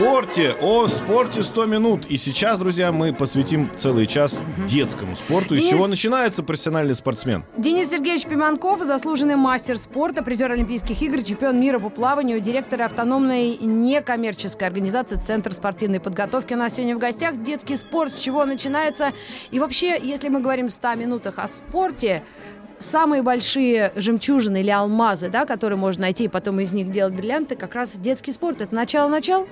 Спорте, о спорте 100 минут. И сейчас, друзья, мы посвятим целый час детскому спорту. Из Денис- чего начинается профессиональный спортсмен? Денис Сергеевич Пиманков, заслуженный мастер спорта, призер Олимпийских игр, чемпион мира по плаванию, директор автономной некоммерческой организации Центр спортивной подготовки. У нас сегодня в гостях детский спорт, с чего начинается. И вообще, если мы говорим в 100 минутах о спорте, самые большие жемчужины или алмазы, да, которые можно найти и потом из них делать бриллианты, как раз детский спорт. Это начало-начал?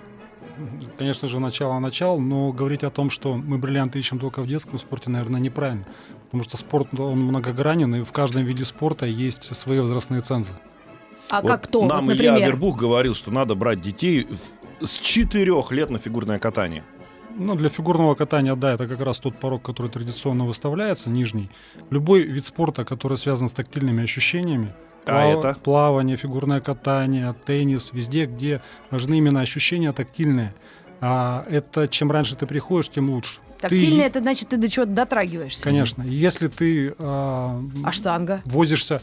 Конечно же, начало-начал, но говорить о том, что мы бриллианты ищем только в детском спорте, наверное, неправильно. Потому что спорт, он многогранен, и в каждом виде спорта есть свои возрастные цензы. А Вот как кто? Нам Вот, Илья например. Авербух говорил, что надо брать детей в- с 4 лет на фигурное катание. Ну, для фигурного катания, да, это как раз тот порог, который традиционно выставляется, нижний. Любой вид спорта, который связан с тактильными ощущениями, А это? плавание, фигурное катание, теннис, везде, где важны именно ощущения тактильные. А это чем раньше ты приходишь, тем лучше. Ты- Тактильный, это значит, ты до чего-то дотрагиваешься. Конечно. Если ты а, А штанга? возишься.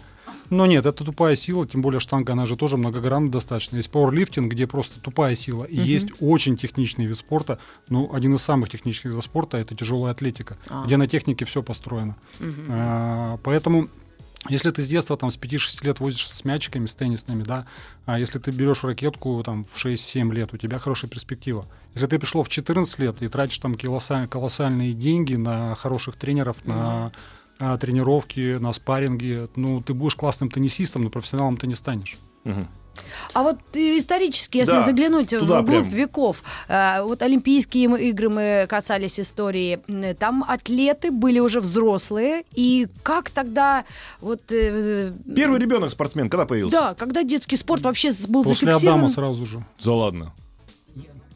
Но нет, это тупая сила, тем более штанга, она же тоже многогранна достаточно. Есть пауэрлифтинг, где просто тупая сила. И Мгм. есть очень техничный вид спорта. Ну, один из самых техничных видов спорта это тяжелая атлетика, А. где на технике все построено. Мгм. А, поэтому если ты с детства там с 5-6 лет возишься с мячиками, с теннисными, да, а если ты берешь ракетку там в 6-7 лет, у тебя хорошая перспектива. Если ты пришло в 14 лет и тратишь там колосса- колоссальные деньги на хороших тренеров, на а, тренировки, на спарринги, ну, ты будешь классным теннисистом, но профессионалом ты не станешь. Мгм. А вот исторически, если Да, заглянуть вглубь прям. веков, э, вот Олимпийские игры мы касались истории, там атлеты были уже взрослые, и как тогда вот... э, э, Первый ребенок спортсмен когда появился? Да, когда детский спорт вообще был После зафиксирован? Адама сразу же. Да ладно.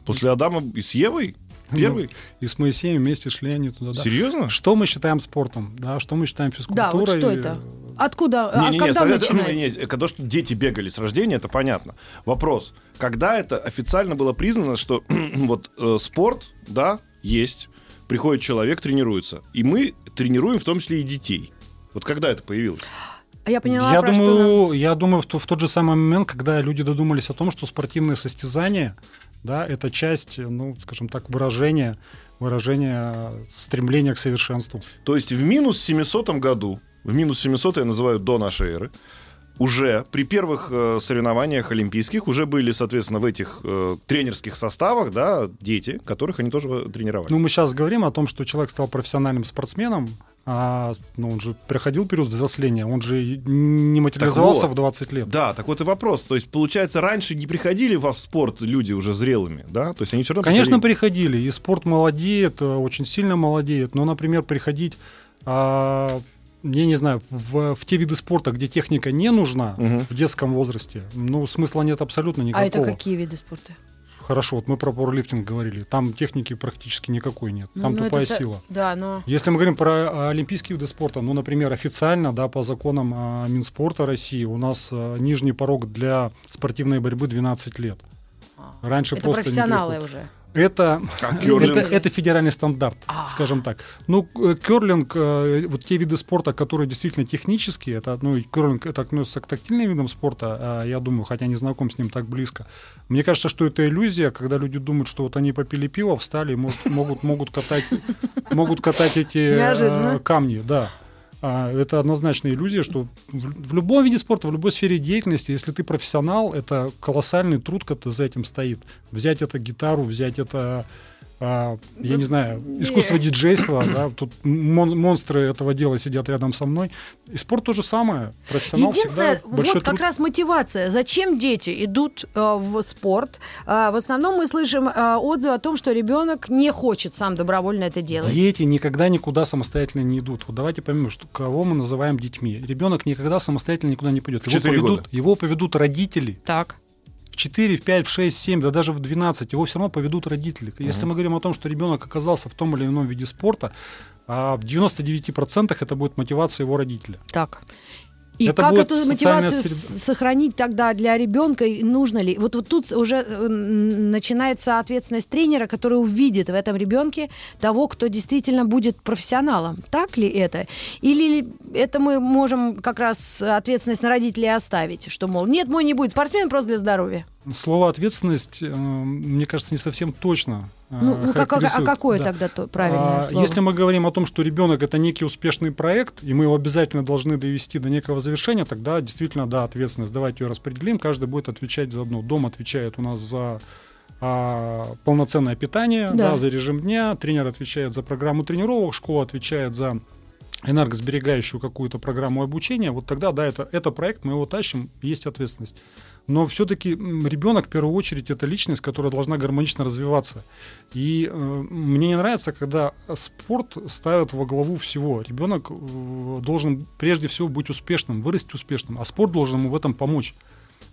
После Адама и с Евой? Первый? Ну, и с Моисеем вместе шли они туда. да. Серьезно? Что мы считаем спортом, да, что мы считаем Да, физкультурой. вот что это? Откуда? а Не-не-не, когда совет- начинается? не, когда что дети бегали с рождения, это понятно. Вопрос, когда это официально было признано, что вот э, спорт, да, есть, приходит человек, тренируется, и мы тренируем в том числе и детей. Вот когда это появилось? А Я поняла, я про что думаю, я думаю, в, то- в тот же самый момент, когда люди додумались о том, что спортивные состязания, да, это часть, ну, скажем так, выражения, выражения стремления к совершенству. То есть в минус 700 году, в минус 700 я называю до нашей эры, уже при первых э, соревнованиях олимпийских уже были, соответственно, в этих э, тренерских составах, да, дети, которых они тоже э, тренировали. Ну, мы сейчас говорим о том, что человек стал профессиональным спортсменом, а ну, он же проходил период взросления, он же не материализовался вот. в 20 лет. Да, так вот и вопрос. То есть, получается, раньше не приходили во спорт люди уже зрелыми, да? То есть они все равно Конечно, приходили. приходили, и спорт молодеет, э, очень сильно молодеет, но, например, приходить, а, я не знаю, в, в те виды спорта, где техника не нужна Мгм. в детском возрасте, ну, смысла нет абсолютно А никакого. это какие виды спорта? Хорошо, вот мы про пауэрлифтинг говорили, там техники практически никакой нет, Ну, там ну, тупая это сила. Да, но... Если мы говорим про а, олимпийские виды спорта, ну, например, официально, да, по законам а, Минспорта России у нас а, нижний порог для спортивной борьбы 12 лет. Раньше Это просто профессионалы уже. Это, А это, это федеральный стандарт, А. скажем так. Ну, к- керлинг, э, вот те виды спорта, которые действительно технические, это, ну, керлинг, это относится к тактильным видам спорта, а, я думаю, хотя не знаком с ним так близко. Мне кажется, что это иллюзия, когда люди думают, что вот они попили пиво, встали и могут, могут, могут катать, могут катать эти э, Неожиданно. камни, да. А, это однозначно иллюзия, что в, в любом виде спорта, в любой сфере деятельности, если ты профессионал, это колоссальный труд, который за этим стоит. Взять это гитару, взять это, я не знаю, искусство диджейства, да, тут мон- монстры этого дела сидят рядом со мной. И спорт то же самое. Профессионал Единственное, всегда большой вот как труд. раз мотивация. Зачем дети идут э, в спорт? Э, в основном мы слышим э, отзывы о том, что ребенок не хочет сам добровольно это делать. Дети никогда никуда самостоятельно не идут. Вот давайте поймем, что кого мы называем детьми. Ребенок никогда самостоятельно никуда не пойдет. Четыре поведут, года. его поведут родители. Так. В 4, в 5, в 6, 7, да даже в 12, его все равно поведут родители. Если мы говорим о том, что ребенок оказался в том или ином виде спорта, а в 99% это будет мотивация его родителя. Так. И Это как эту мотивацию среда. сохранить тогда для ребенка? И Нужно ли? Вот, вот тут уже э, начинается ответственность тренера, который увидит в этом ребенке того, кто действительно будет профессионалом. Так ли это? Или это мы можем как раз ответственность на родителей оставить, что, мол, нет, мой не будет спортсмен просто для здоровья. Слово ответственность, э, мне кажется, не совсем точно. Э, Ну, ну, как- а, а какое Да. тогда то правильное А, слово? Если мы говорим о том, что ребенок это некий успешный проект, и мы его обязательно должны довести до некого завершения, тогда действительно, да, ответственность. Давайте ее распределим, каждый будет отвечать за одно. Дом отвечает у нас за а, полноценное питание, Да. да. за режим дня, тренер отвечает за программу тренировок, школа отвечает за энергосберегающую какую-то программу обучения, вот тогда, да, это, это проект, мы его тащим, есть ответственность. Но все-таки ребенок, в первую очередь, это личность, которая должна гармонично развиваться. И э, мне не нравится, когда спорт ставят во главу всего. Ребенок э, должен прежде всего быть успешным, вырасти успешным, а спорт должен ему в этом помочь.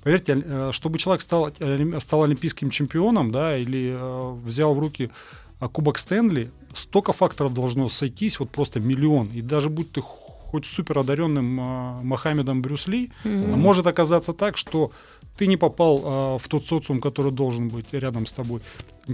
Поверьте, э, чтобы человек стал, стал олимпийским чемпионом, да, или э, взял в руки э, Кубок Стэнли, столько факторов должно сойтись, вот просто миллион. И даже будь ты хоть супер одаренным э, Мохаммедом Брюс Ли, а может оказаться так, что ты не попал а, в тот социум, который должен быть рядом с тобой.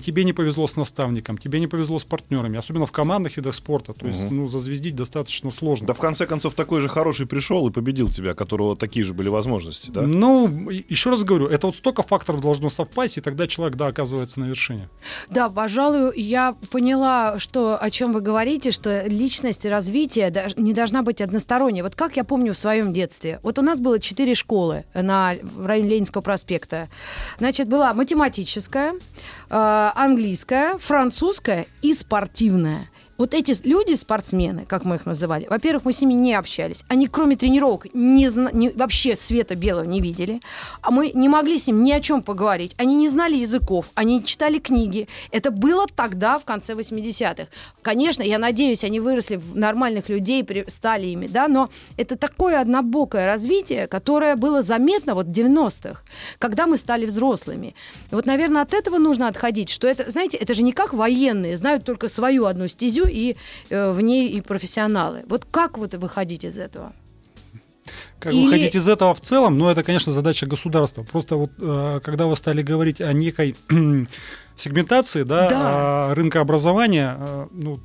Тебе не повезло с наставником, тебе не повезло с партнерами, особенно в командных видах спорта. То есть, Мгм. ну, зазвездить достаточно сложно. Да в конце концов такой же хороший пришел и победил тебя, у которого такие же были возможности, да? Ну, еще раз говорю, это вот столько факторов должно совпасть, и тогда человек, да, оказывается на вершине. Да, пожалуй, я поняла, что, о чем вы говорите, что личность и развитие не должна быть односторонней. Вот как я помню в своем детстве. Вот у нас было четыре школы на, в районе Ленинского проспекта. Значит, была математическая, английская, французская и спортивная. Вот эти люди, спортсмены, как мы их называли, во-первых, мы с ними не общались. Они, кроме тренировок, не, не- вообще света белого не видели. А мы не могли с ним ни о чем поговорить. Они не знали языков, они не читали книги. Это было тогда, в конце 80-х. Конечно, я надеюсь, они выросли в нормальных людей, стали ими, да, но это такое однобокое развитие, которое было заметно вот в 90-х, когда мы стали взрослыми. И вот, наверное, от этого нужно отходить, что это, знаете, это же не как военные, знают только свою одну стезю и э, в ней и профессионалы. Вот как вот выходить из этого? Как Или- выходить из этого в целом, ну, это, конечно, задача государства. Просто вот, э, когда вы стали говорить о некой сегментации, да, Да. а, рынка образования, э, ну,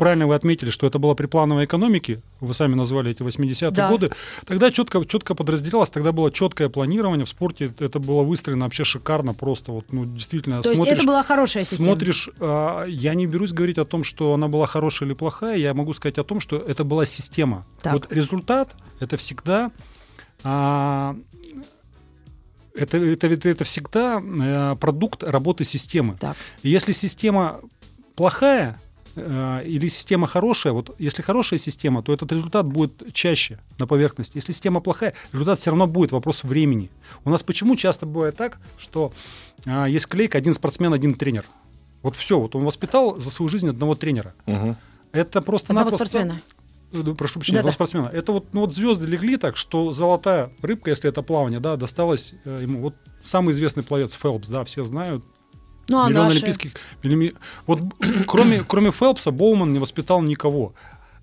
правильно вы отметили, что это было при плановой экономике, вы сами назвали эти 80-е Да. годы, тогда четко, четко подразделялось, тогда было четкое планирование в спорте, это было выстроено вообще шикарно, просто вот, ну, действительно, То есть смотришь... это была хорошая система. Смотришь, а, я не берусь говорить о том, что она была хорошая или плохая, я могу сказать о том, что это была система. Так. Вот результат это всегда а, это, это, это, это всегда э, продукт работы системы. Так. И если система плохая или система хорошая, вот если хорошая система, то этот результат будет чаще на поверхности. Если система плохая, результат все равно будет вопрос времени. У нас почему часто бывает так, что а, есть клейка один спортсмен, один тренер. Вот все, вот он воспитал за свою жизнь одного тренера. Мгм. Это просто Одного напросто. спортсмена. Э, да, Прошу прощения, Да-да. одного спортсмена. Это вот, ну вот звезды легли так, что золотая рыбка, если это плавание, да, досталась э, ему. Вот самый известный пловец Фелпс, да, все знают. Ну, а Миллион наши? олимпийских. Вот кроме, кроме Фелпса Боуман не воспитал никого.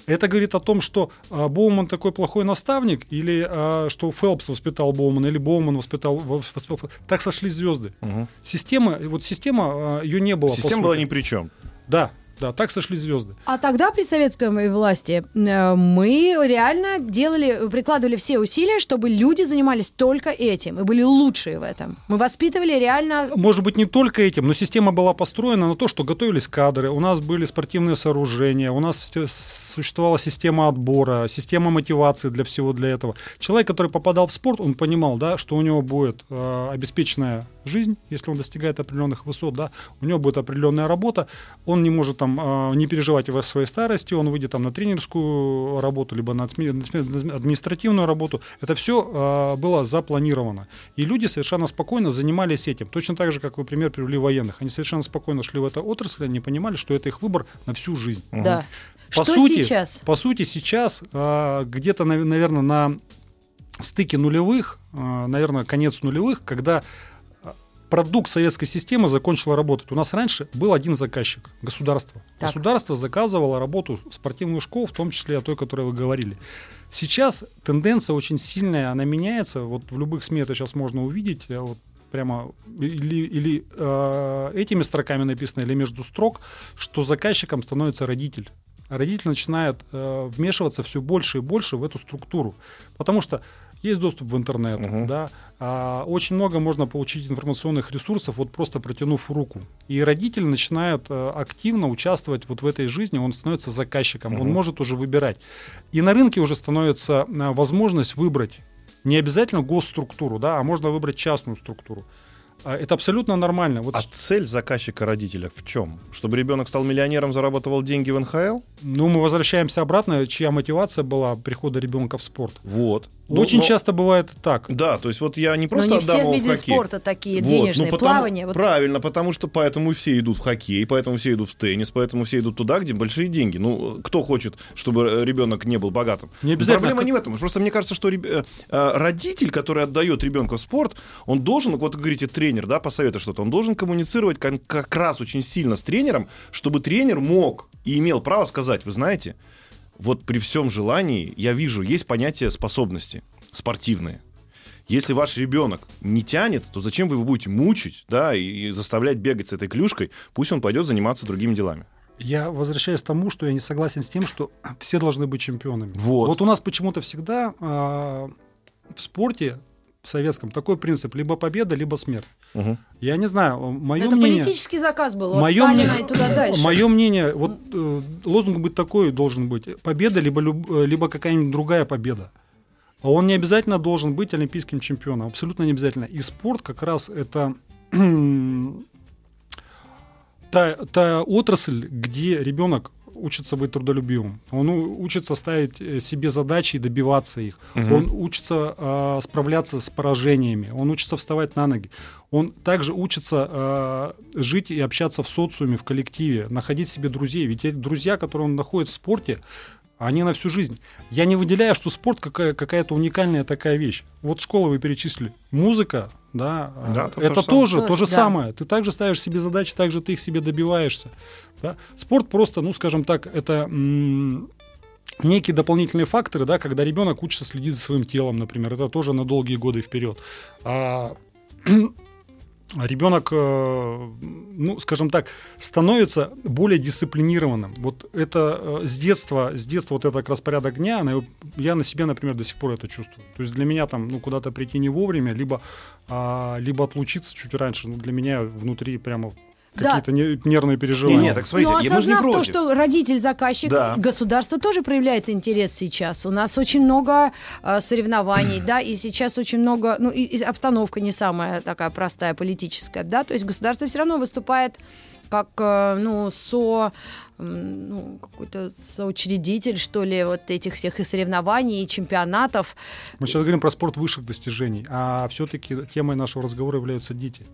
Это говорит о том, что а, Боуман такой плохой наставник, или а, что Фелпс воспитал Боумана, или Боуман воспитал, вос- воспитал- Так сошлись звезды. Мгм. Система, вот система, а, ее не было. Система была ни при чем. Да, да, так сошлись звезды. А тогда при советской власти э, мы реально делали, прикладывали все усилия, чтобы люди занимались только этим и были лучшие в этом. Мы воспитывали реально Может быть, не только этим, но система была построена на то, что готовились кадры, у нас были спортивные сооружения, у нас существовала система отбора, система мотивации для всего для этого. Человек, который попадал в спорт, он понимал, да, что у него будет э, обеспеченная жизнь, если он достигает определенных высот, да, у него будет определенная работа, он не может там э, не переживать о своей старости, он выйдет там на тренерскую работу, либо на адми- на адми- административную работу. Это все было запланировано. И люди совершенно спокойно занимались этим. Точно так же, как вы пример привели военных. Они совершенно спокойно шли в эту отрасль, они понимали, что это их выбор на всю жизнь. Да. По что сути, сейчас? По сути, сейчас а, где-то, наверное, на стыке нулевых, наверное, конец нулевых, когда а, продукт советской системы закончил работать. У нас раньше был один заказчик – государство. Так. Государство заказывало работу спортивных школ, в том числе о той, о которой вы говорили. Сейчас тенденция очень сильная, она меняется. Вот в любых СМИ это сейчас можно увидеть. Вот прямо или, или э, этими строками написано, или между строк, что заказчиком становится родитель. Родитель начинает э, вмешиваться все больше и больше в эту структуру. Потому что есть доступ в интернет, Мгм. да, а, очень много можно получить информационных ресурсов, вот просто протянув руку. И родитель начинает э, активно участвовать вот в этой жизни, он становится заказчиком, он Мгм. может уже выбирать. И на рынке уже становится э, возможность выбрать не обязательно госструктуру, да, а можно выбрать частную структуру. А, Это абсолютно нормально. Вот А цель заказчика родителя в чем? Чтобы ребенок стал миллионером, зарабатывал деньги в НХЛ? Ну, мы возвращаемся обратно, чья мотивация была прихода ребенка в спорт. Вот. Ну, Очень но- часто бывает так. Да, то есть вот я не Но просто не отдам все его в виды хоккей. спорта такие Вот, денежные, ну, потому- плавание. Вот Правильно, потому что поэтому все идут в хоккей, поэтому все идут в теннис, поэтому все идут туда, где большие деньги. Ну, кто хочет, чтобы э, ребенок не был богатым? Не обязательно. Проблема не в этом. Просто мне кажется, что реб- э, э, родитель, который отдает ребенка в спорт, он должен, вот вы говорите, тренер, да, посоветует что-то, он должен коммуницировать кон- как раз очень сильно с тренером, чтобы тренер мог и имел право сказать, вы знаете, вот при всем желании, я вижу, есть понятие способности спортивные. Если ваш ребенок не тянет, то зачем вы его будете мучить, да, и, заставлять бегать с этой клюшкой? Пусть он пойдет заниматься другими делами. Я возвращаюсь к тому, что я не согласен с тем, что все должны быть чемпионами. Вот. у нас почему-то всегда а, в спорте советском такой принцип: либо победа, либо смерть. Мгм. Я не знаю, мое это мнение. политический заказ был Сталина мнение- и туда дальше. Мое мнение, вот э, лозунг быть такой должен быть: победа, либо люб- э, либо какая-нибудь другая победа. А он не обязательно должен быть олимпийским чемпионом, абсолютно не обязательно. И спорт как раз это та, та отрасль, где ребенок учится быть трудолюбивым. Он учится ставить э, себе задачи и добиваться их. Мгм. Он учится э, справляться с поражениями. Он учится вставать на ноги. Он также учится э, жить и общаться в социуме, в коллективе, находить себе друзей. Ведь эти друзья, которые он находит в спорте, они на всю жизнь. Я не выделяю, что спорт какая- какая-то уникальная такая вещь. Вот школу вы перечислили. Музыка, да, э, Да, то- то это же самое. тоже то Тоже, же да. самое. Ты также ставишь себе задачи, также ты их себе добиваешься. да. Спорт просто, ну, скажем так, это м, некие дополнительные факторы, да, когда ребенок учится следить за своим телом, например, это тоже на долгие годы вперед. А ребенок, э, ну, скажем так, становится более дисциплинированным. Вот это э, с детства, с детства вот этот распорядок дня, я на себе, например, до сих пор это чувствую. То есть для меня там, ну, куда-то прийти не вовремя, либо, а, либо отлучиться чуть раньше, ну, для меня внутри прямо Да. какие-то не- нервные переживания. Не-не, так смотрите, Но я- мы же не осознав то, против. что родитель-заказчик, Да. государство тоже проявляет интерес сейчас. У нас очень много э, соревнований, да, и сейчас очень много, ну, и, и обстановка не самая такая простая политическая, да, то есть государство все равно выступает как, э, ну, со, ну, какой-то соучредитель, что ли, вот этих всех и соревнований, и чемпионатов. Мы сейчас говорим про спорт высших достижений, а все-таки темой нашего разговора являются дети.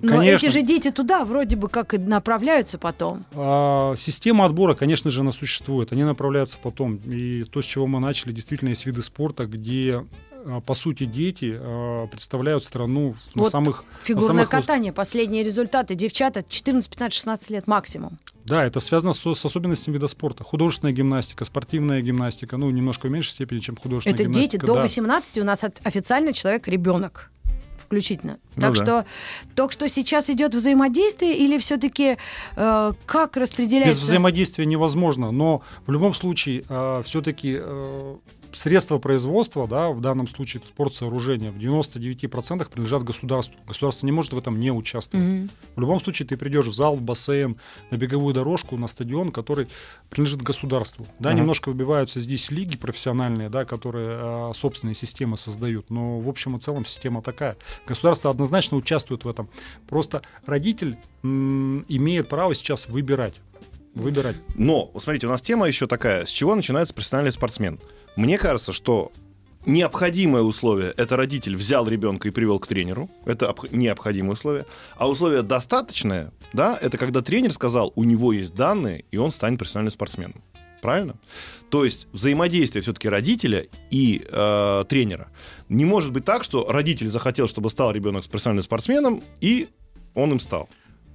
Но Конечно. эти же дети туда вроде бы как и направляются потом. А, Система отбора, конечно же, она существует. Они направляются потом. И то, с чего мы начали, действительно есть виды спорта, где, а, по сути, дети а, представляют страну на Вот самых... на Фигурное самых выс- катание, последние результаты. Девчата 14, 15, 16 лет максимум. Да, это связано с, с особенностями вида спорта. Художественная гимнастика, спортивная гимнастика, ну, немножко в меньшей степени, чем художественная Это дети гимнастика. до да. 18 у нас официально человек ребенок включительно. Ну так да. что только что сейчас идет взаимодействие или все-таки как распределяется? Без взаимодействия невозможно, но в любом случае все-таки средства производства, да, в данном случае это спортсооружения, в 99% принадлежат государству. Государство не может в этом не участвовать. Мгм. В любом случае ты придешь в зал, в бассейн, на беговую дорожку, на стадион, который принадлежит государству. Да, Мгм. немножко выбиваются здесь лиги профессиональные, да, которые а, собственные системы создают, но в общем и целом система такая. Государство однозначно участвует в этом. Просто родитель м, имеет право сейчас выбирать. Выбирать. Но, смотрите, у нас тема еще такая. С чего начинается профессиональный спортсмен? Мне кажется, что необходимое условие – это родитель взял ребенка и привел к тренеру. Это обх- необходимое условие. А условие достаточное, да, это когда тренер сказал, у него есть данные, и он станет профессиональным спортсменом. Правильно? То есть взаимодействие все-таки родителя и э, тренера. Не может быть так, что родитель захотел, чтобы стал ребенок профессиональным спортсменом, и он им стал.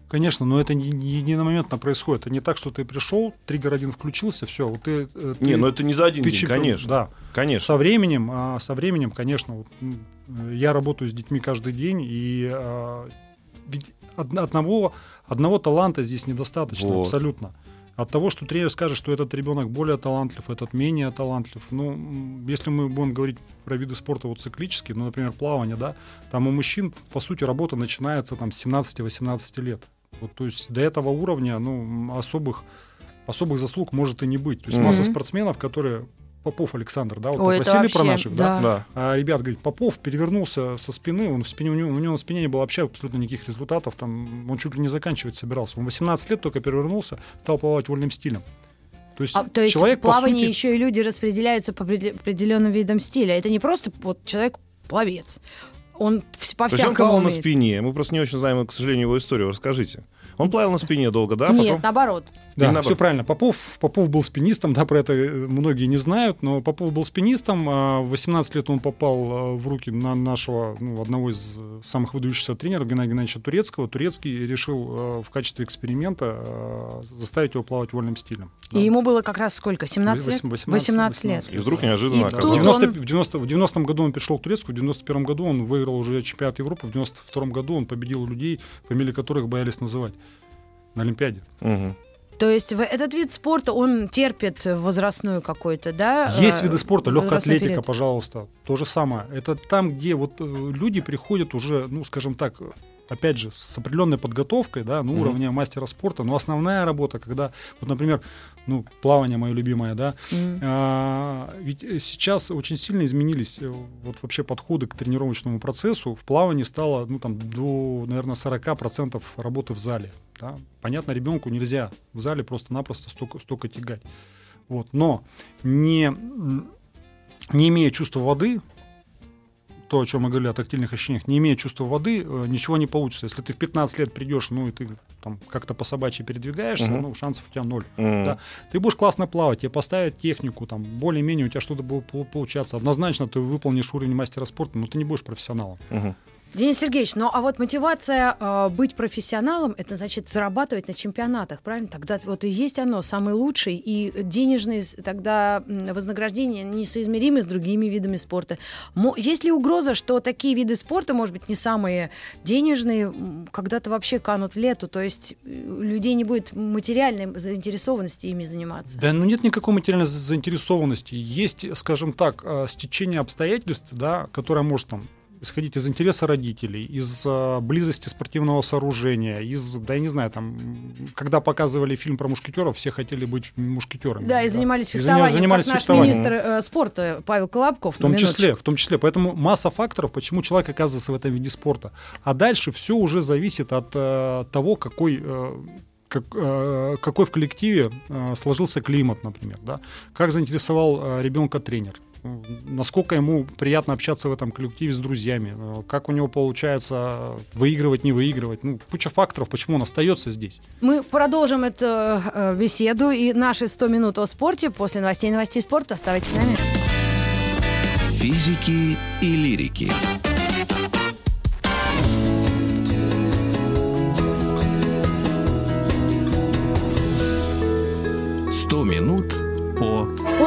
Конечно, но это не, единомоментно происходит. Это не так, что ты пришел, триггер один включился, все, вот ты, э, ты Не, ну это не за один ты день, чемпион. конечно. Да. Конечно. Со временем, а, со временем, конечно, вот, э, я работаю с детьми каждый день, и а, ведь од- одного, одного таланта здесь недостаточно Вот. абсолютно. От того, что тренер скажет, что этот ребенок более талантлив, этот менее талантлив. Ну, если мы будем говорить про виды спорта вот циклические, ну, например, плавание, да, там у мужчин, по сути, работа начинается там с 17-18 лет. Вот, то есть до этого уровня, ну, особых, особых заслуг может и не быть. То есть Мгм. масса спортсменов, которые Попов Александр, да, вот Ой, вы это просили про вообще, наших, да? да. А ребят, говорит, Попов перевернулся со спины, он в спине, у него, у него на спине не было вообще абсолютно никаких результатов, там, он чуть ли не заканчивать собирался. Он 18 лет только перевернулся, стал плавать вольным стилем. То есть, А, то есть человек, в плавании сути, еще и люди распределяются по определе- определенным видам стиля. Это не просто вот человек пловец. Он по То есть он всякому плавал на умеет. спине. Мы просто не очень знаем, к сожалению, его историю. Расскажите. Он плавал на спине долго, да? Нет, Потом... наоборот. Да, наоборот? все правильно. Попов, Попов был спинистом, да, про это э, многие не знают, но Попов был спинистом. а В 18 лет он попал э, в руки на нашего, ну, одного из э, самых выдающихся тренеров, Геннадия Геннадьевича Турецкого. Турецкий решил в качестве эксперимента заставить его плавать вольным стилем. И ему было как раз сколько? 17 лет? 18, 18 лет. И вдруг неожиданно И в, оказалось. 90, в, 90, в 90 году он пришел к Турецку, в 91 году он выиграл уже чемпионат Европы, в 92 году он победил людей, фамилии которых боялись называть на Олимпиаде. Мгм. То есть этот вид спорта, он терпит возрастную какой-то, да? Есть э, виды спорта, легкая атлетика, период? пожалуйста, то же самое. Это там, где вот э, люди приходят уже, ну, скажем так, опять же, с определенной подготовкой, да, на уровне мастера спорта, но основная работа, когда, вот, например, ну, плавание мое любимое, да, Мгм. а, ведь э, сейчас очень сильно изменились э, вот вообще подходы к тренировочному процессу. В плавании стало, ну, там, до, наверное, 40% работы в зале. да. Понятно, ребенку нельзя в зале просто-напросто столько, столько тягать. Вот. Но не, не имея чувства воды, то, о чем мы говорили о тактильных ощущениях, не имея чувства воды, э, ничего не получится. Если ты в 15 лет придешь, ну, и ты там как-то по собачьи передвигаешься, Мгм. ну, шансов у тебя ноль. Мгм. Да. Ты будешь классно плавать, тебе поставят технику, там, более-менее у тебя что-то будет пол- получаться. Однозначно ты выполнишь уровень мастера спорта, но ты не будешь профессионалом. Мгм. Денис Сергеевич, ну а вот мотивация э, быть профессионалом, это значит зарабатывать на чемпионатах, правильно? Тогда вот и есть оно, самый лучший, и денежные тогда вознаграждения несоизмеримы с другими видами спорта. Мо- есть ли угроза, что такие виды спорта, может быть, не самые денежные, когда-то вообще канут в лету, то есть э, у людей не будет материальной заинтересованности ими заниматься? Да, ну нет никакой материальной за- заинтересованности. Есть, скажем так, э, стечение обстоятельств, да, которое может там исходить из интереса родителей, из э, близости спортивного сооружения, из, да я не знаю, там, когда показывали фильм про мушкетеров, все хотели быть мушкетерами. Да, и занимались И фехтованием, занимались как наш фехтованием. министр э, спорта Павел Колобков. В том числе, в том числе. Поэтому масса факторов, почему человек оказывается в этом виде спорта. А дальше все уже зависит от э, того, какой э, как, э, какой в коллективе э, сложился климат, например, да? как заинтересовал э, ребенка тренер, насколько ему приятно общаться в этом коллективе с друзьями, э, как у него получается выигрывать, не выигрывать, ну, куча факторов, почему он остается здесь. Мы продолжим эту э, беседу и наши 100 минут о спорте после новостей новостей спорта. Оставайтесь с нами. Физики и лирики. Сто минут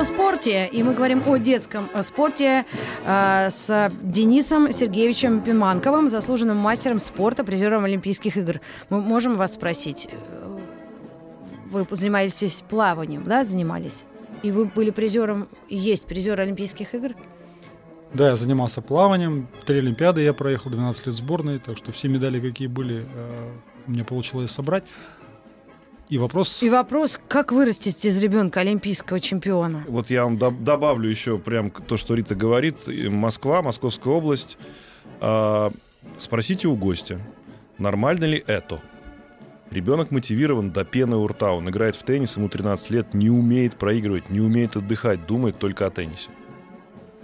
О спорте. И мы говорим о детском э, спорте э, с Денисом Сергеевичем Пиманковым, заслуженным мастером спорта, призером Олимпийских игр. Мы можем вас спросить, э, вы занимались плаванием, да, занимались? И вы были призером, есть призер Олимпийских игр? Да, я занимался плаванием, три Олимпиады я проехал, 12 лет сборной, так что все медали, какие были, э, мне получилось собрать. И вопрос... И вопрос, как вырастить из ребенка олимпийского чемпиона? Вот я вам доб- добавлю еще прям то, что Рита говорит. Москва, Московская область. А, спросите у гостя, нормально ли это? Ребенок мотивирован до пены у рта. Он играет в теннис, ему 13 лет, не умеет проигрывать, не умеет отдыхать, думает только о теннисе.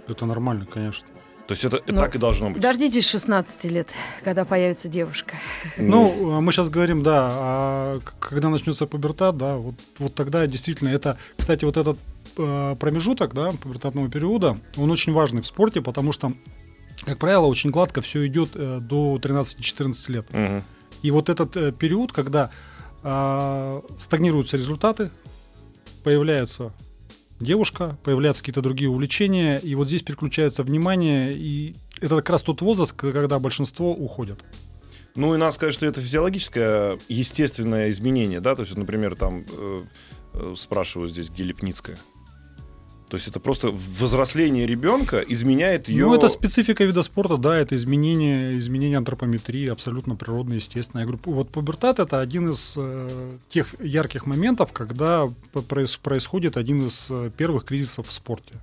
Это нормально, конечно. То есть это Ну, так и должно быть. Дождитесь 16 лет, когда появится девушка. Ну, а мы сейчас говорим, да, а когда начнется пубертат, да, вот, вот тогда действительно это, кстати, вот этот э, промежуток, да, пубертатного периода, он очень важный в спорте, потому что, как правило, очень гладко все идет э, до 13-14 лет. Мгм. И вот этот э, период, когда э, стагнируются результаты, появляется девушка, появляются какие-то другие увлечения, и вот здесь переключается внимание, и это как раз тот возраст, когда большинство уходят. Ну и надо сказать, что это физиологическое, естественное изменение, да, то есть, например, там э, э, спрашиваю здесь Гелепницкая. То есть это просто взросление ребенка изменяет ее... Ну, это специфика вида спорта, да, это изменение, изменение антропометрии, абсолютно природное, естественно. Я говорю, вот пубертат — это один из э, тех ярких моментов, когда проис- происходит один из э, первых кризисов в спорте.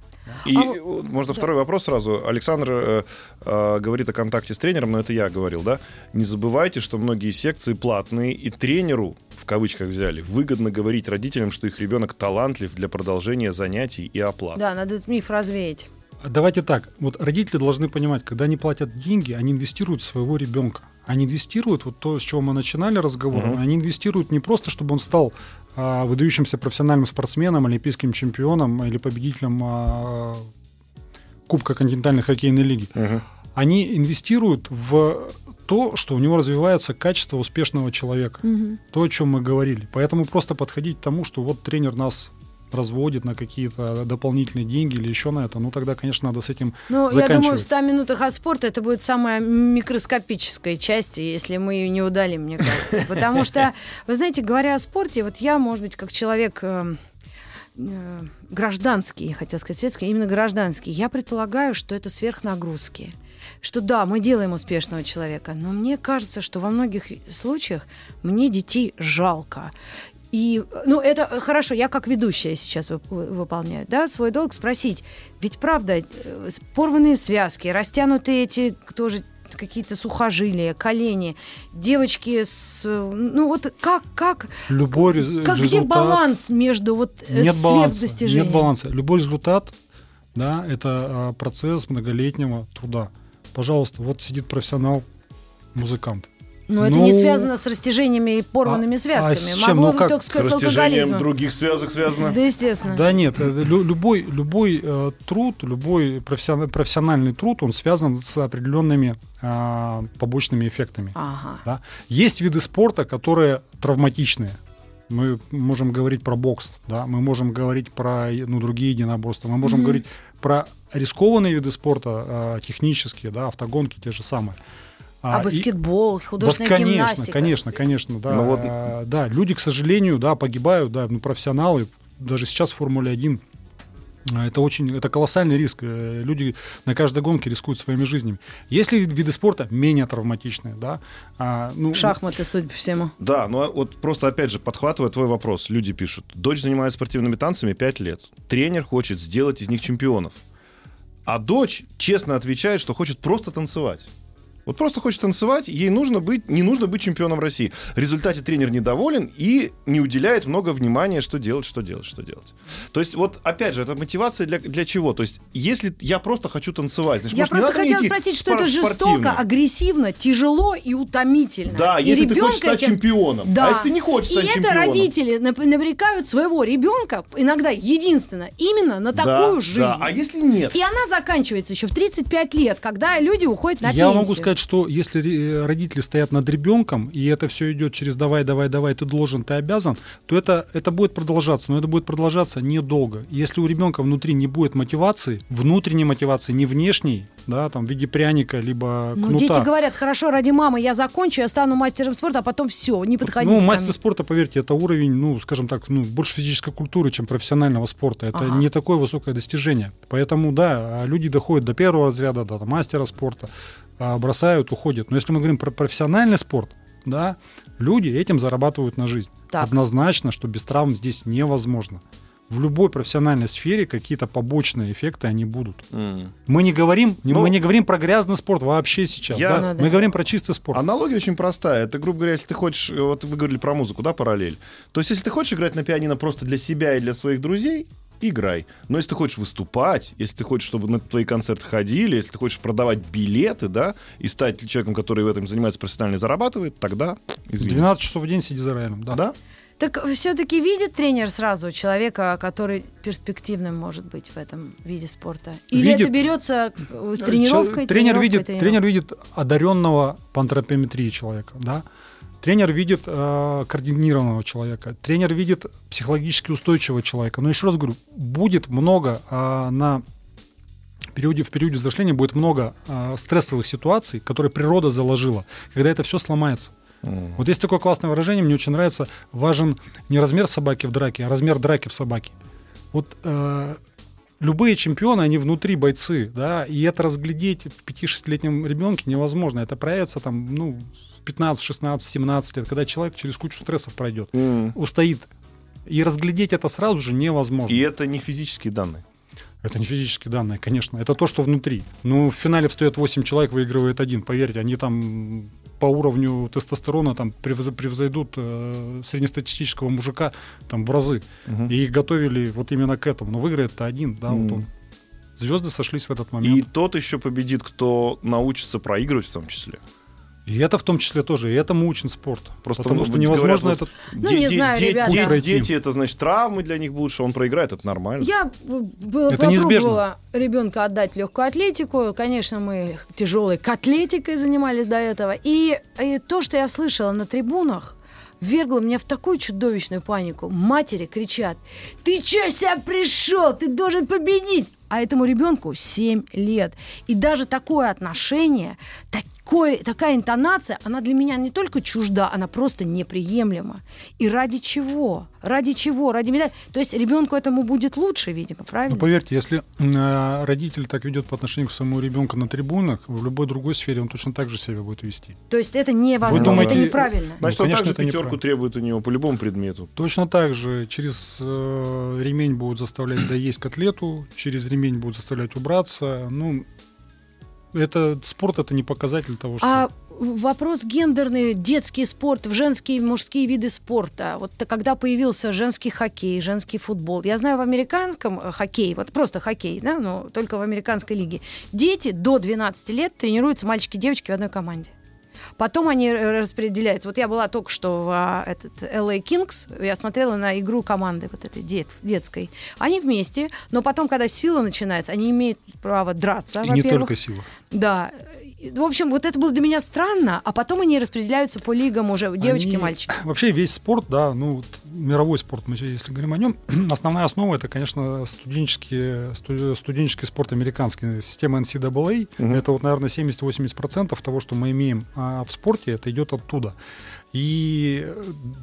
И а, можно да. второй вопрос сразу. Александр э, э, говорит о контакте с тренером, но это я говорил, да? Не забывайте, что многие секции платные, и тренеру кавычках взяли, выгодно говорить родителям, что их ребенок талантлив для продолжения занятий и оплаты. Да, надо этот миф развеять. Давайте так. Вот родители должны понимать, когда они платят деньги, они инвестируют в своего ребенка. Они инвестируют, вот то, с чего мы начинали разговор, угу. они инвестируют не просто, чтобы он стал а, выдающимся профессиональным спортсменом, олимпийским чемпионом или победителем а, Кубка континентальной хоккейной лиги. Угу. Они инвестируют в то, что у него развивается качество успешного человека. Угу. То, о чем мы говорили. Поэтому просто подходить к тому, что вот тренер нас разводит на какие-то дополнительные деньги или еще на это, ну тогда, конечно, надо с этим ну. Я думаю, в 100 минутах от спорта это будет самая микроскопическая часть, если мы ее не удалим, мне кажется. Потому что, вы знаете, говоря о спорте, вот я, может быть, как человек э, э, гражданский, я хотела сказать светский, именно гражданский, я предполагаю, что это сверхнагрузки что да, мы делаем успешного человека, но мне кажется, что во многих случаях мне детей жалко. И, ну, это хорошо, я как ведущая сейчас выполняю, да, свой долг спросить. Ведь правда, э, порванные связки, растянутые эти тоже какие-то сухожилия, колени, девочки с, ну вот как как любой как результат, где баланс между вот э, нет баланса, нет баланса. Любой результат, да, это а, процесс многолетнего труда. Пожалуйста, вот сидит профессионал, музыкант но это не ну, связано с растяжениями и порванными а, связками. А с чем? Могло ну, как? только с, с растяжением других связок связано. Да, естественно. Да нет, э, любой, любой э, труд, любой профессиональный, профессиональный труд, он связан с определенными э, побочными эффектами. Ага. Да? Есть виды спорта, которые травматичные. Мы можем говорить про бокс, да, мы можем говорить про ну, другие единоборства, мы можем mm-hmm. говорить про рискованные виды спорта, э, технические, да, автогонки те же самые. А, а баскетбол, и, художественная конечно, гимнастика. Конечно, конечно, да. Ну, вот... Да, люди, к сожалению, да, погибают, да, ну, профессионалы, даже сейчас в Формуле 1 а, это очень, это колоссальный риск. Э, люди на каждой гонке рискуют своими жизнями. Если виды спорта менее травматичные, да, а, ну, шахматы, судя по всему. Да, ну вот просто опять же подхватывая твой вопрос, люди пишут: дочь занимается спортивными танцами 5 лет, тренер хочет сделать из них чемпионов, а дочь честно отвечает, что хочет просто танцевать. Вот просто хочет танцевать, ей нужно быть, не нужно быть чемпионом России. В результате тренер недоволен и не уделяет много внимания, что делать, что делать, что делать. То есть вот, опять же, это мотивация для, для чего? То есть если я просто хочу танцевать, значит, я может, просто хотела спросить, что это жестоко, агрессивно, тяжело и утомительно. Да, и если ты хочешь стать этим... чемпионом. Да. А если ты не хочешь стать и чемпионом? И это родители навлекают своего ребенка, иногда единственно, именно на такую да, жизнь. Да. А если нет? И она заканчивается еще в 35 лет, когда люди уходят на я пенсию. Я могу сказать, что если Э, родители стоят над ребенком, и это все идет через давай, давай, давай, ты должен, ты обязан, то это, это будет продолжаться, но это будет продолжаться недолго. Если у ребенка внутри не будет мотивации, внутренней мотивации, не внешней, да, там, в виде пряника, либо ну, дети говорят, хорошо, ради мамы я закончу, я стану мастером спорта, а потом все, не подходите Ну, мастер спорта, поверьте, это уровень, ну, скажем так, ну, больше физической культуры, чем профессионального спорта. Это ага. не такое высокое достижение. Поэтому, да, люди доходят до первого разряда, до мастера спорта, а, бросают, уходят. Но если мы говорим про профессиональный спорт, да, люди этим зарабатывают на жизнь. Так. Однозначно, что без травм здесь невозможно. В любой профессиональной сфере какие-то побочные эффекты они будут. Mm. Мы не говорим, Но... мы не говорим про грязный спорт вообще сейчас. Я... Да? Ну, да. Мы говорим про чистый спорт. Аналогия очень простая. Это, грубо говоря, если ты хочешь, вот вы говорили про музыку, да, параллель. То есть, если ты хочешь играть на пианино просто для себя и для своих друзей, играй. Но если ты хочешь выступать, если ты хочешь, чтобы на твои концерты ходили, если ты хочешь продавать билеты, да, и стать человеком, который в этом занимается профессионально и зарабатывает, тогда извините. 12 часов в день сиди за роялем, да. Да? Так все-таки видит тренер сразу человека, который перспективным может быть в этом виде спорта? Или видит. это берется тренировкой? Тренер видит, тренер видит одаренного по антропометрии человека, да? Тренер видит э, координированного человека, тренер видит психологически устойчивого человека. Но еще раз говорю, будет много э, на периоде, в периоде взросления будет много э, стрессовых ситуаций, которые природа заложила, когда это все сломается. Mm. Вот есть такое классное выражение, мне очень нравится, важен не размер собаки в драке, а размер драки в собаке. Вот э, любые чемпионы, они внутри бойцы, да, и это разглядеть в 5-6-летнем ребенке невозможно. Это проявится там, ну, 15, 16, 17 лет, когда человек через кучу стрессов пройдет, mm. устоит. И разглядеть это сразу же невозможно. И это не физические данные. Это не физические данные, конечно. Это то, что внутри. Ну, в финале встает 8 человек, выигрывает один. Поверьте, они там по уровню тестостерона там превзойдут э, среднестатистического мужика там в разы. Угу. И их готовили вот именно к этому. Но выиграет-то один, да, угу. вот он. Звезды сошлись в этот момент. И тот еще победит, кто научится проигрывать в том числе. И это в том числе тоже, и этому учен спорт. Просто потому что невозможно говорят, это... Ну, не знаю, ребята. Дети, это значит травмы для них будут, что он проиграет, это нормально. Я было, это попробовала ребенка отдать легкую атлетику. Конечно, мы тяжелой котлетикой занимались до этого. И, и то, что я слышала на трибунах, ввергло меня в такую чудовищную панику. Матери кричат, ты что себя пришел? Ты должен победить! А этому ребенку 7 лет. И даже такое отношение, так, такое, такая интонация, она для меня не только чужда, она просто неприемлема. И ради чего? Ради чего? Ради медали. То есть ребенку этому будет лучше, видимо, правильно? Ну, поверьте, если э, родитель так ведет по отношению к своему ребенку на трибунах, в любой другой сфере он точно так же себя будет вести. То есть это невозможно, думаете, это неправильно. Ну, Значит, он конечно, также пятерку требует у него по любому предмету. Точно так же через э, ремень будут заставлять доесть котлету, через ремень будут заставлять убраться. Ну, это спорт это не показатель того, что. А вопрос гендерный, детский спорт, в женские, мужские виды спорта. Вот когда появился женский хоккей, женский футбол. Я знаю в американском э, хоккее, вот просто хоккей, да, но только в американской лиге. Дети до 12 лет тренируются, мальчики и девочки в одной команде. Потом они распределяются. Вот я была только что в а, этот LA Kings, я смотрела на игру команды вот этой дет, детской. Они вместе, но потом, когда сила начинается, они имеют право драться. И не только сила. Да, в общем, вот это было для меня странно, а потом они распределяются по лигам уже, девочки и мальчики. Вообще весь спорт, да, ну, мировой спорт, мы если говорим о нем, основная основа это, конечно, студенческий, студенческий спорт американский, система NCAA. Угу. Это вот, наверное, 70-80% того, что мы имеем а в спорте, это идет оттуда. И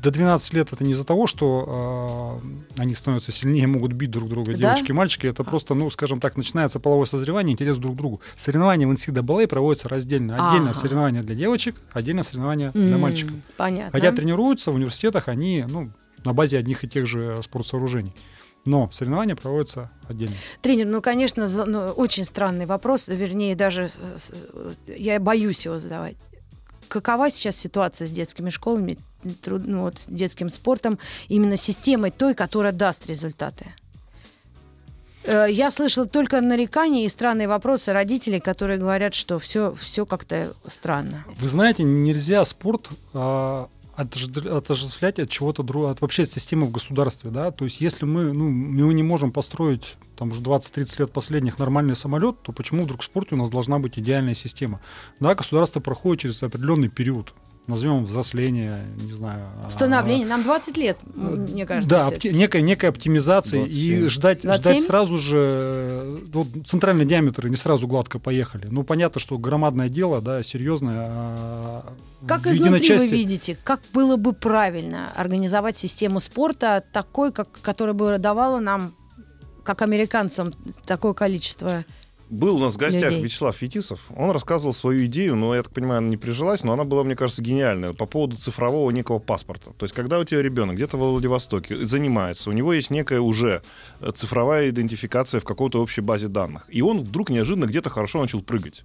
до 12 лет это не из-за того, что э, они становятся сильнее, могут бить друг друга, да? девочки и мальчики. Это просто, ну, скажем так, начинается половое созревание, интерес друг к другу. Соревнования в NCAA проводятся раздельно. Отдельно ага. соревнования для девочек, отдельно соревнования mm, для мальчиков. Понятно. Хотя тренируются в университетах они, ну, на базе одних и тех же спортсооружений. Но соревнования проводятся отдельно. Тренер, ну, конечно, ну, очень странный вопрос, вернее, даже я боюсь его задавать какова сейчас ситуация с детскими школами, ну, вот, детским спортом, именно системой той, которая даст результаты? Э, я слышала только нарекания и странные вопросы родителей, которые говорят, что все, все как-то странно. Вы знаете, нельзя спорт а, отождествлять от чего-то другого, от вообще системы в государстве, да, то есть если мы, ну, мы не можем построить там уже 20-30 лет последних нормальный самолет, то почему вдруг в спорте у нас должна быть идеальная система? Да, государство проходит через определенный период, назовем взросление, не знаю. А, Становление. Нам 20 лет, мне кажется. Да, опти- некая, некая оптимизация. 27. И ждать, ждать сразу же... Вот, центральные диаметры не сразу гладко поехали. Ну, понятно, что громадное дело, да, серьезное. А как изнутри части... вы видите, как было бы правильно организовать систему спорта такой, как, которая бы давала нам, как американцам, такое количество был у нас в гостях людей. Вячеслав Фетисов. Он рассказывал свою идею, но, я так понимаю, она не прижилась, но она была, мне кажется, гениальная по поводу цифрового некого паспорта. То есть, когда у тебя ребенок где-то во Владивостоке занимается, у него есть некая уже э, цифровая идентификация в какой-то общей базе данных, и он вдруг неожиданно где-то хорошо начал прыгать.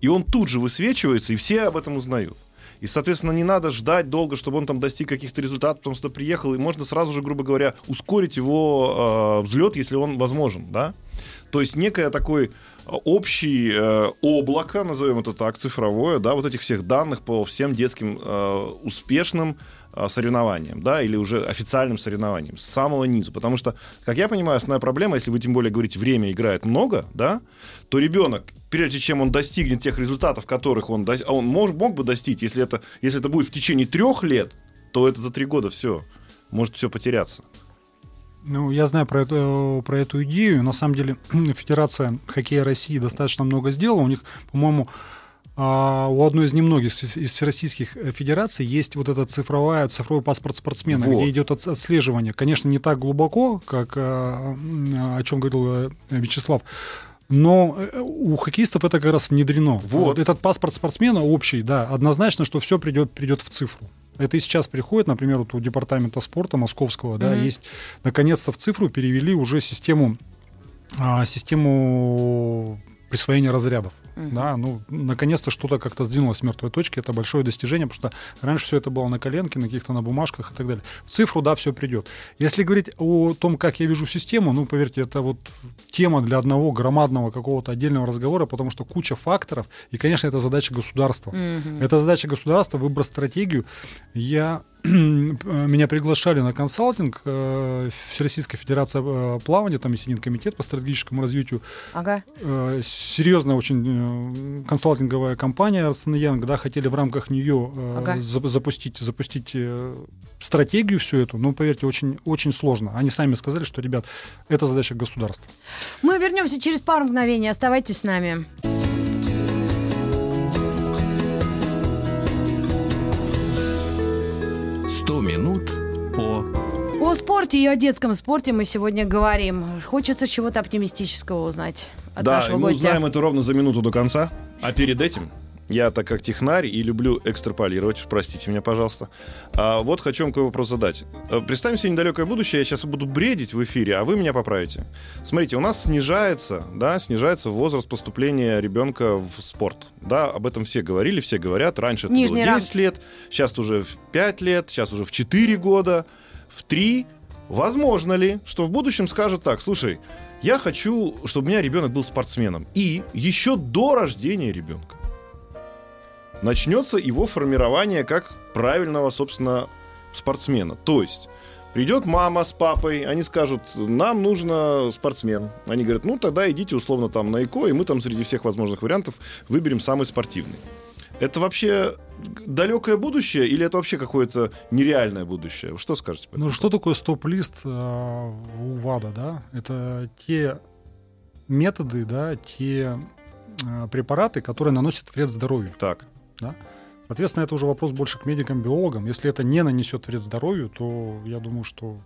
И он тут же высвечивается, и все об этом узнают. И, соответственно, не надо ждать долго, чтобы он там достиг каких-то результатов, потом сюда приехал, и можно сразу же, грубо говоря, ускорить его э, взлет, если он возможен, да? То есть некая такой общий э, облако, назовем это так, цифровое, да, вот этих всех данных по всем детским э, успешным э, соревнованиям, да, или уже официальным соревнованиям с самого низу. Потому что, как я понимаю, основная проблема, если вы тем более говорите, время играет много, да, то ребенок, прежде чем он достигнет тех результатов, которых он, до... а он мог, мог бы достичь, если это, если это будет в течение трех лет, то это за три года все, может все потеряться. Ну, я знаю про эту, про эту идею. На самом деле, Федерация хоккея России достаточно много сделала. У них, по-моему, а, у одной из немногих из российских э, федераций есть вот этот цифровая, цифровой паспорт спортсмена, вот. где идет отслеживание. Конечно, не так глубоко, как а, о чем говорил э, Вячеслав, но э, у хоккеистов это как раз внедрено. Вот. вот этот паспорт спортсмена общий, да, однозначно, что все придет, придет в цифру. Это и сейчас приходит, например, вот у департамента спорта московского, да, mm-hmm. есть наконец-то в цифру перевели уже систему, а, систему присвоения разрядов. Uh-huh. Да, ну, наконец-то что-то как-то сдвинулось с мертвой точки. Это большое достижение, потому что раньше все это было на коленке, на каких-то на бумажках и так далее. В цифру, да, все придет. Если говорить о том, как я вижу систему, ну, поверьте, это вот тема для одного громадного какого-то отдельного разговора, потому что куча факторов, и, конечно, это задача государства. Uh-huh. Это задача государства, выбрать стратегию. Я меня приглашали на консалтинг э, Всероссийская Федерация э, плавания, там есть один комитет по стратегическому развитию. Ага. Э, серьезная очень консалтинговая компания Арсен Янг, да, хотели в рамках нее ага. запустить, запустить стратегию всю эту, но поверьте, очень, очень сложно. Они сами сказали, что, ребят, это задача государства. Мы вернемся через пару мгновений. Оставайтесь с нами. 100 минут по... О спорте и о детском спорте мы сегодня говорим. Хочется чего-то оптимистического узнать от да, нашего мы гостя. узнаем это ровно за минуту до конца. А перед этим я, так как технарь, и люблю экстраполировать, простите меня, пожалуйста. А вот хочу вам какой вопрос задать. Э, представим себе недалекое будущее, я сейчас буду бредить в эфире, а вы меня поправите. Смотрите, у нас снижается, да, снижается возраст поступления ребенка в спорт. Да, об этом все говорили, все говорят. Раньше это Нижний было 10 ранг. лет, сейчас уже в 5 лет, сейчас уже в 4 года, в 3. Возможно ли, что в будущем скажут так, слушай, я хочу, чтобы у меня ребенок был спортсменом. И еще до рождения ребенка начнется его формирование как правильного, собственно, спортсмена. То есть придет мама с папой, они скажут, нам нужно спортсмен. Они говорят, ну тогда идите условно там на ЭКО, и мы там среди всех возможных вариантов выберем самый спортивный. Это вообще далекое будущее или это вообще какое-то нереальное будущее? Что скажете? Ну, что такое стоп-лист э, у ВАДА, да? Это те методы, да, те э, препараты, которые наносят вред здоровью. Так. Да? Соответственно, это уже вопрос больше к медикам-биологам. Если это не нанесет вред здоровью, то я думаю, что,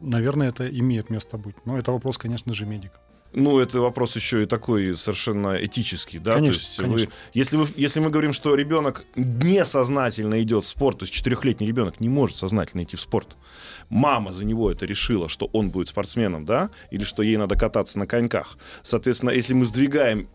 наверное, это имеет место быть. Но это вопрос, конечно же, медикам. Ну, это вопрос еще и такой совершенно этический, да. Конечно, то есть конечно. Вы, если, вы, если мы говорим, что ребенок несознательно идет в спорт, то есть четырехлетний ребенок не может сознательно идти в спорт. Мама за него это решила, что он будет спортсменом, да, или что ей надо кататься на коньках. Соответственно, если мы сдвигаем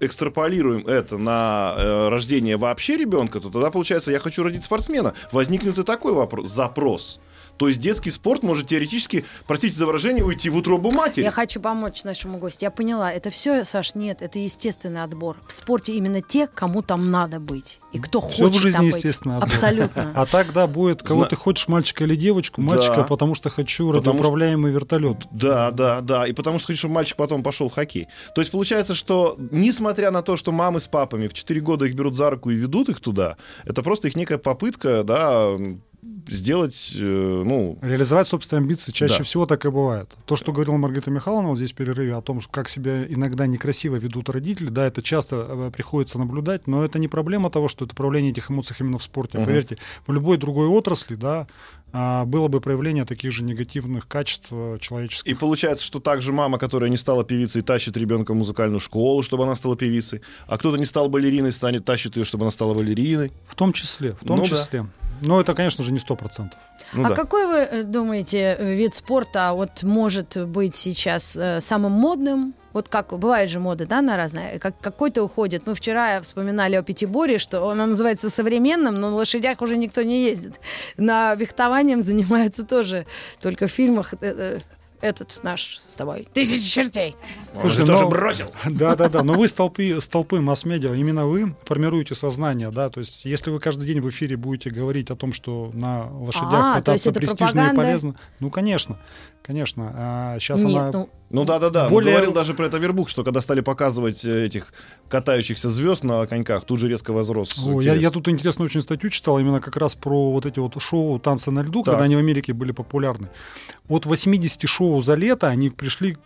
экстраполируем это на э, рождение вообще ребенка, то тогда получается, я хочу родить спортсмена. Возникнет и такой вопрос, запрос. То есть детский спорт может теоретически, простите за выражение, уйти в утробу матери. Я хочу помочь нашему гостю. Я поняла, это все, Саш, нет, это естественный отбор. В спорте именно те, кому там надо быть. И кто Все хочет в жизни там быть. естественно. отбор. Абсолютно. А так, да, будет, кого Зна- ты хочешь, мальчика или девочку. Мальчика, Да. потому что хочу радиоуправляемый вертолет. Да, да, да. И потому что хочу, чтобы мальчик потом пошел в хоккей. То есть получается, что несмотря на то, что мамы с папами в 4 года их берут за руку и ведут их туда, это просто их некая попытка, да, сделать, э, ну, Реализовать собственные амбиции чаще Да. всего так и бывает. То, что говорила Маргарита Михайловна вот здесь в перерыве о том, что как себя иногда некрасиво ведут родители, да, это часто э, приходится наблюдать, но это не проблема того, что это проявление этих эмоций именно в спорте. Мгм. Поверьте, в любой другой отрасли, да, было бы проявление таких же негативных качеств э, человеческих. И получается, что также мама, которая не стала певицей, тащит ребенка в музыкальную школу, чтобы она стала певицей, а кто-то не стал балериной, станет тащит ее, чтобы она стала балериной. В том числе, в том Ну да. числе. Но это, конечно же, не сто процентов. Ну а да. какой вы э, думаете э, вид спорта вот может быть сейчас самым модным? Вот как бывает же мода, да, на разное. Как, какой-то уходит. Мы вчера вспоминали о пятиборе, что она называется современным, но на лошадях уже никто не ездит. На вехтованием занимаются тоже только в фильмах. э, э, этот наш с тобой. Тысячи чертей. Он же Слушайте, тоже но- бросил. Да, да, да. Но вы столпы, столпы масс-медиа, именно вы формируете сознание, да. То есть, если вы каждый день в эфире будете говорить о том, что на лошадях А, это престижно и полезно, ну, конечно, конечно. А сейчас Нет, она ну, Ну да, да, да. Более- говорил даже про это Вербук, что когда стали показывать э, этих катающихся звезд на коньках, тут же резко возрос. О, я, я тут интересную очень статью читал, именно как раз про вот эти вот шоу «Танцы на льду», Так. когда они в Америке были популярны. От 80 шоу за лето они пришли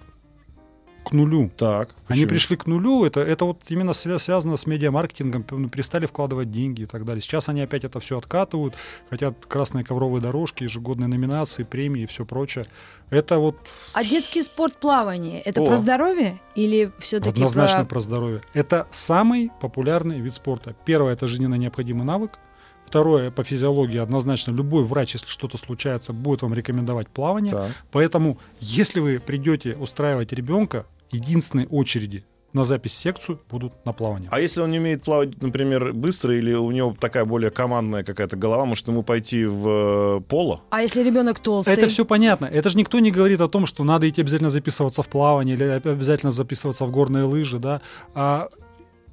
к нулю. Так. Они почему? пришли к нулю, это, это вот именно свя- связано с медиамаркетингом, ну, перестали вкладывать деньги и так далее. Сейчас они опять это все откатывают, хотят красные ковровые дорожки, ежегодные номинации, премии и все прочее. Это вот А детский спорт плавание это О. про здоровье или все-таки однозначно про... про здоровье. Это самый популярный вид спорта. Первое, это жизненно необходимый навык. Второе, по физиологии однозначно любой врач, если что-то случается, будет вам рекомендовать плавание. Так. Поэтому, если вы придете устраивать ребенка, единственной очереди на запись в секцию будут на плавание. А если он не умеет плавать, например, быстро, или у него такая более командная какая-то голова, может ему пойти в э, поло? А если ребенок толстый? Это все понятно. Это же никто не говорит о том, что надо идти обязательно записываться в плавание или обязательно записываться в горные лыжи, да. А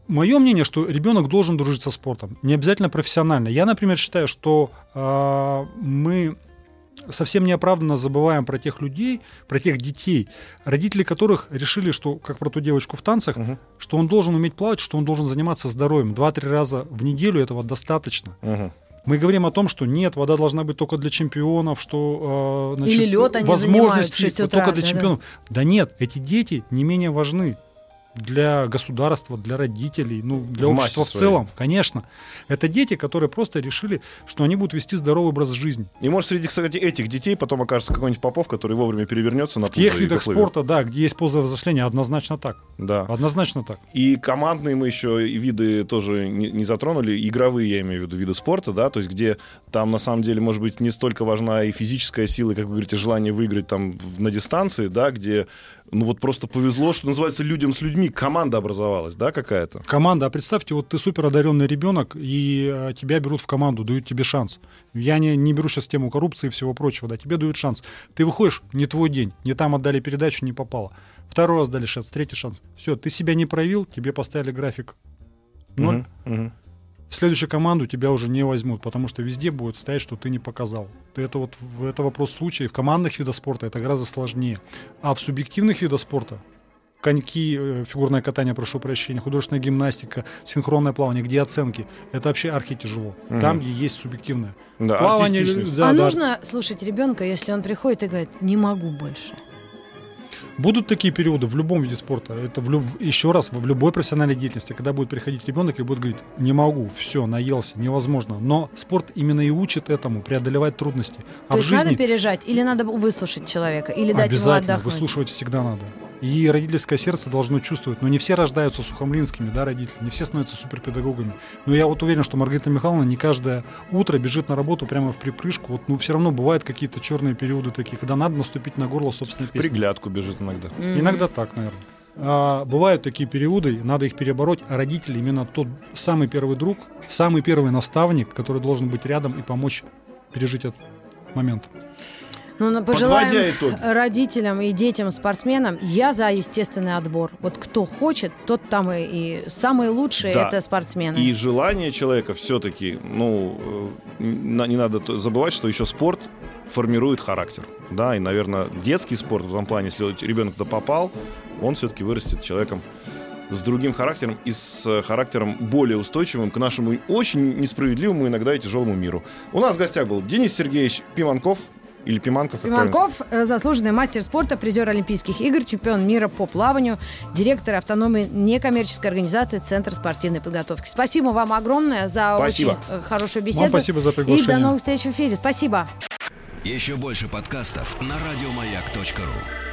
мое мнение, что ребенок должен дружить со спортом, не обязательно профессионально. Я, например, считаю, что а, мы совсем неоправданно забываем про тех людей, про тех детей, родители которых решили, что, как про ту девочку в танцах, Мгм. что он должен уметь плавать, что он должен заниматься здоровьем. Два-три раза в неделю этого достаточно. Мгм. Мы говорим о том, что нет, вода должна быть только для чемпионов, что э, Или лёд они в возможности 6 утра, только для да-да. чемпионов. Да нет, эти дети не менее важны для государства, для родителей, ну, для В общества в своей. целом, конечно. Это дети, которые просто решили, что они будут вести здоровый образ жизни. И может среди, кстати, этих детей потом окажется какой-нибудь Попов, который вовремя перевернется на В тех видах спорта, да, где есть поза взросления, однозначно так. Да. Однозначно так. И командные мы еще и виды тоже не, не затронули, игровые, я имею в виду, виды спорта, да, то есть где там на самом деле может быть не столько важна и физическая сила, как вы говорите, желание выиграть там на дистанции, да, где ну вот просто повезло, что называется, людям с людьми команда образовалась, да, какая-то. Команда, а представьте, вот ты супер одаренный ребенок, и э, тебя берут в команду, дают тебе шанс. Я не, не беру сейчас тему коррупции и всего прочего, да, тебе дают шанс. Ты выходишь, не твой день, не там отдали передачу, не попало. Второй раз дали шанс, третий шанс. Все, ты себя не проявил, тебе поставили график ноль. Мгм, мгм. В следующую команду тебя уже не возьмут, потому что везде будет стоять, что ты не показал. Это вот в- это вопрос случая. В командных видах спорта это гораздо сложнее. А в субъективных видах спорта коньки, э, фигурное катание, прошу прощения, художественная гимнастика, синхронное плавание, где оценки, это вообще архитяжело. Мгм. Там, где есть субъективное. Да, Плавание, да, а да. нужно слушать ребенка, если он приходит и говорит, не могу больше. Будут такие периоды в любом виде спорта. Это в люб- еще раз, в любой профессиональной деятельности, когда будет приходить ребенок и будет говорить, не могу, все, наелся, невозможно. Но спорт именно и учит этому, преодолевать трудности. А То в есть жизни надо пережать, или надо выслушать человека, или дать ему обязательно отдохнуть. выслушивать всегда надо. И родительское сердце должно чувствовать. Но не все рождаются сухомлинскими, да, родители, не все становятся суперпедагогами. Но я вот уверен, что Маргарита Михайловна не каждое утро бежит на работу прямо в припрыжку. Вот, ну, все равно бывают какие-то черные периоды такие, когда надо наступить на горло собственной песни. Приглядку бежит иногда. Мгм. Иногда так, наверное. А, бывают такие периоды, надо их перебороть, а родители именно тот самый первый друг, самый первый наставник, который должен быть рядом и помочь пережить этот момент. Ну, пожелаем родителям и детям, спортсменам, я за естественный отбор. Вот кто хочет, тот там и, и самые лучшие Да. это спортсмены. И желание человека все-таки, ну, э, не надо забывать, что еще спорт формирует характер. Да, и, наверное, детский спорт в этом плане, если ребенок туда попал, он все-таки вырастет человеком с другим характером и с характером более устойчивым к нашему очень несправедливому иногда и тяжелому миру. У нас в гостях был Денис Сергеевич Пиманков, или Пиманков, как? Пиманков, э, заслуженный мастер спорта, призер Олимпийских игр, чемпион мира по плаванию, директор автономной некоммерческой организации Центр спортивной подготовки. Спасибо вам огромное за Спасибо. очень э, хорошую Вам беседу. спасибо за и приглашение. до новых встреч в эфире. Спасибо. Еще больше подкастов на радиомаяк.ру.